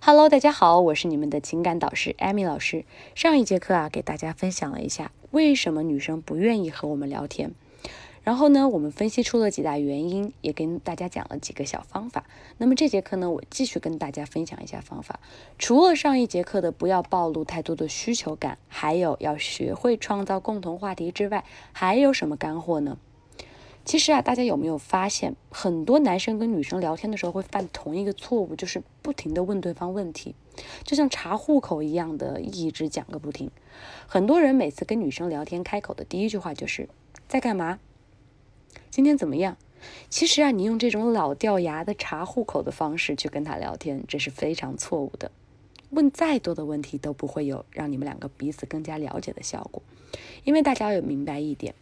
Hello，大家好，我是你们的情感导师艾米老师。上一节课啊，给大家分享了一下为什么女生不愿意和我们聊天。然后呢，我们分析出了几大原因，也跟大家讲了几个小方法。那么这节课呢，我继续跟大家分享一下方法。除了上一节课的不要暴露太多的需求感，还有要学会创造共同话题之外，还有什么干货呢？其实啊，大家有没有发现，很多男生跟女生聊天的时候会犯同一个错误，就是不停的问对方问题，就像查户口一样的一直讲个不停。很多人每次跟女生聊天，开口的第一句话就是在干嘛？今天怎么样？其实啊，你用这种老掉牙的查户口的方式去跟他聊天，这是非常错误的。问再多的问题都不会有让你们两个彼此更加了解的效果，因为大家要明白一点。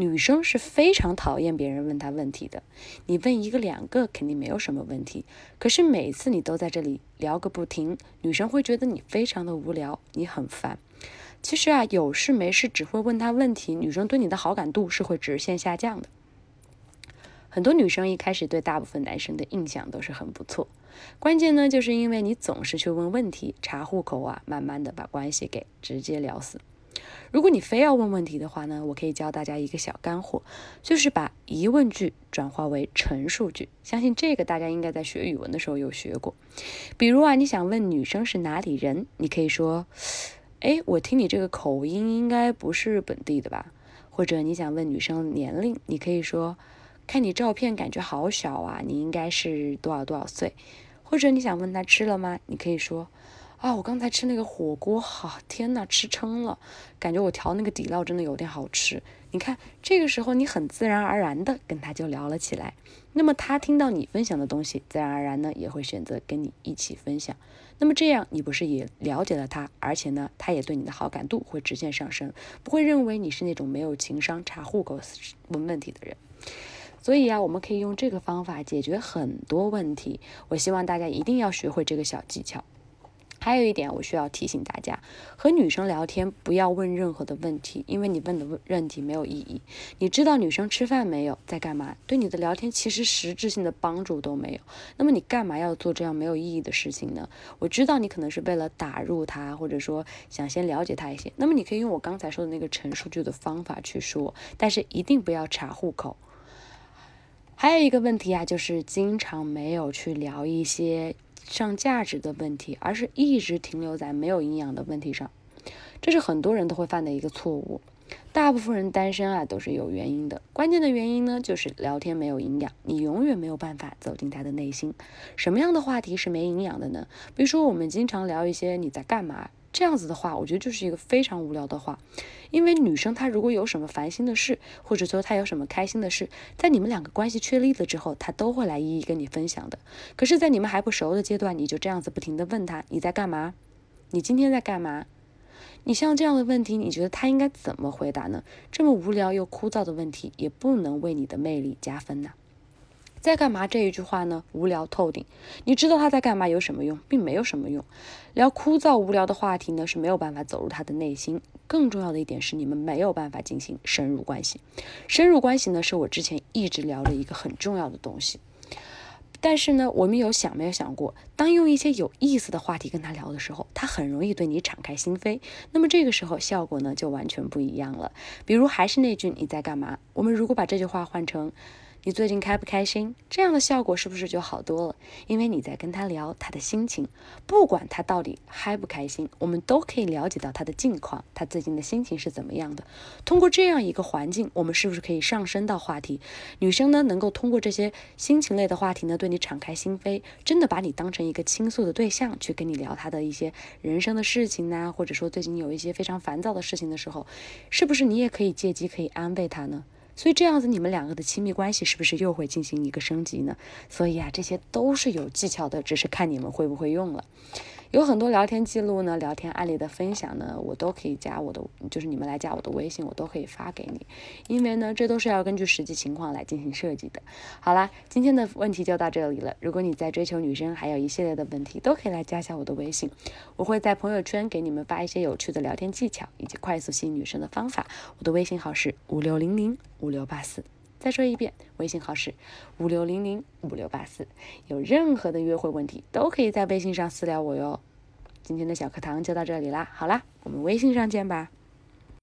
女生是非常讨厌别人问她问题的，你问一个两个肯定没有什么问题，可是每次你都在这里聊个不停，女生会觉得你非常的无聊，你很烦。其实啊，有事没事只会问她问题，女生对你的好感度是会直线下降的。很多女生一开始对大部分男生的印象都是很不错，关键呢就是因为你总是去问问题，查户口啊，慢慢的把关系给直接聊死。如果你非要问问题的话呢，我可以教大家一个小干货，就是把疑问句转化为陈述句。相信这个大家应该在学语文的时候有学过。比如啊，你想问女生是哪里人，你可以说：“哎，我听你这个口音应该不是本地的吧？”或者你想问女生年龄，你可以说：“看你照片感觉好小啊，你应该是多少多少岁？”或者你想问她吃了吗？你可以说。啊，我刚才吃那个火锅，好天呐，吃撑了，感觉我调那个底料真的有点好吃。你看，这个时候你很自然而然的跟他就聊了起来，那么他听到你分享的东西，自然而然呢也会选择跟你一起分享。那么这样你不是也了解了他，而且呢他也对你的好感度会直线上升，不会认为你是那种没有情商、查户口、问问题的人。所以啊，我们可以用这个方法解决很多问题。我希望大家一定要学会这个小技巧。还有一点，我需要提醒大家，和女生聊天不要问任何的问题，因为你问的问问题没有意义。你知道女生吃饭没有，在干嘛？对你的聊天其实实质性的帮助都没有。那么你干嘛要做这样没有意义的事情呢？我知道你可能是为了打入她，或者说想先了解她一些。那么你可以用我刚才说的那个陈述句的方法去说，但是一定不要查户口。还有一个问题啊，就是经常没有去聊一些。上价值的问题，而是一直停留在没有营养的问题上，这是很多人都会犯的一个错误。大部分人单身啊都是有原因的，关键的原因呢就是聊天没有营养，你永远没有办法走进他的内心。什么样的话题是没营养的呢？比如说我们经常聊一些你在干嘛。这样子的话，我觉得就是一个非常无聊的话，因为女生她如果有什么烦心的事，或者说她有什么开心的事，在你们两个关系确立了之后，她都会来一一跟你分享的。可是，在你们还不熟的阶段，你就这样子不停的问她你在干嘛？你今天在干嘛？你像这样的问题，你觉得他应该怎么回答呢？这么无聊又枯燥的问题，也不能为你的魅力加分呐。在干嘛这一句话呢？无聊透顶。你知道他在干嘛有什么用，并没有什么用。聊枯燥无聊的话题呢，是没有办法走入他的内心。更重要的一点是，你们没有办法进行深入关系。深入关系呢，是我之前一直聊的一个很重要的东西。但是呢，我们有想没有想过，当用一些有意思的话题跟他聊的时候，他很容易对你敞开心扉。那么这个时候效果呢，就完全不一样了。比如还是那句你在干嘛？我们如果把这句话换成。你最近开不开心？这样的效果是不是就好多了？因为你在跟他聊他的心情，不管他到底嗨不开心，我们都可以了解到他的近况，他最近的心情是怎么样的。通过这样一个环境，我们是不是可以上升到话题？女生呢，能够通过这些心情类的话题呢，对你敞开心扉，真的把你当成一个倾诉的对象，去跟你聊他的一些人生的事情呢？或者说最近有一些非常烦躁的事情的时候，是不是你也可以借机可以安慰他呢？所以这样子，你们两个的亲密关系是不是又会进行一个升级呢？所以啊，这些都是有技巧的，只是看你们会不会用了。有很多聊天记录呢，聊天案例的分享呢，我都可以加我的，就是你们来加我的微信，我都可以发给你。因为呢，这都是要根据实际情况来进行设计的。好啦，今天的问题就到这里了。如果你在追求女生，还有一系列的问题，都可以来加一下我的微信，我会在朋友圈给你们发一些有趣的聊天技巧以及快速吸引女生的方法。我的微信号是五六零零五六八四。再说一遍，微信号是五六零零五六八四，有任何的约会问题都可以在微信上私聊我哟。今天的小课堂就到这里啦，好啦，我们微信上见吧。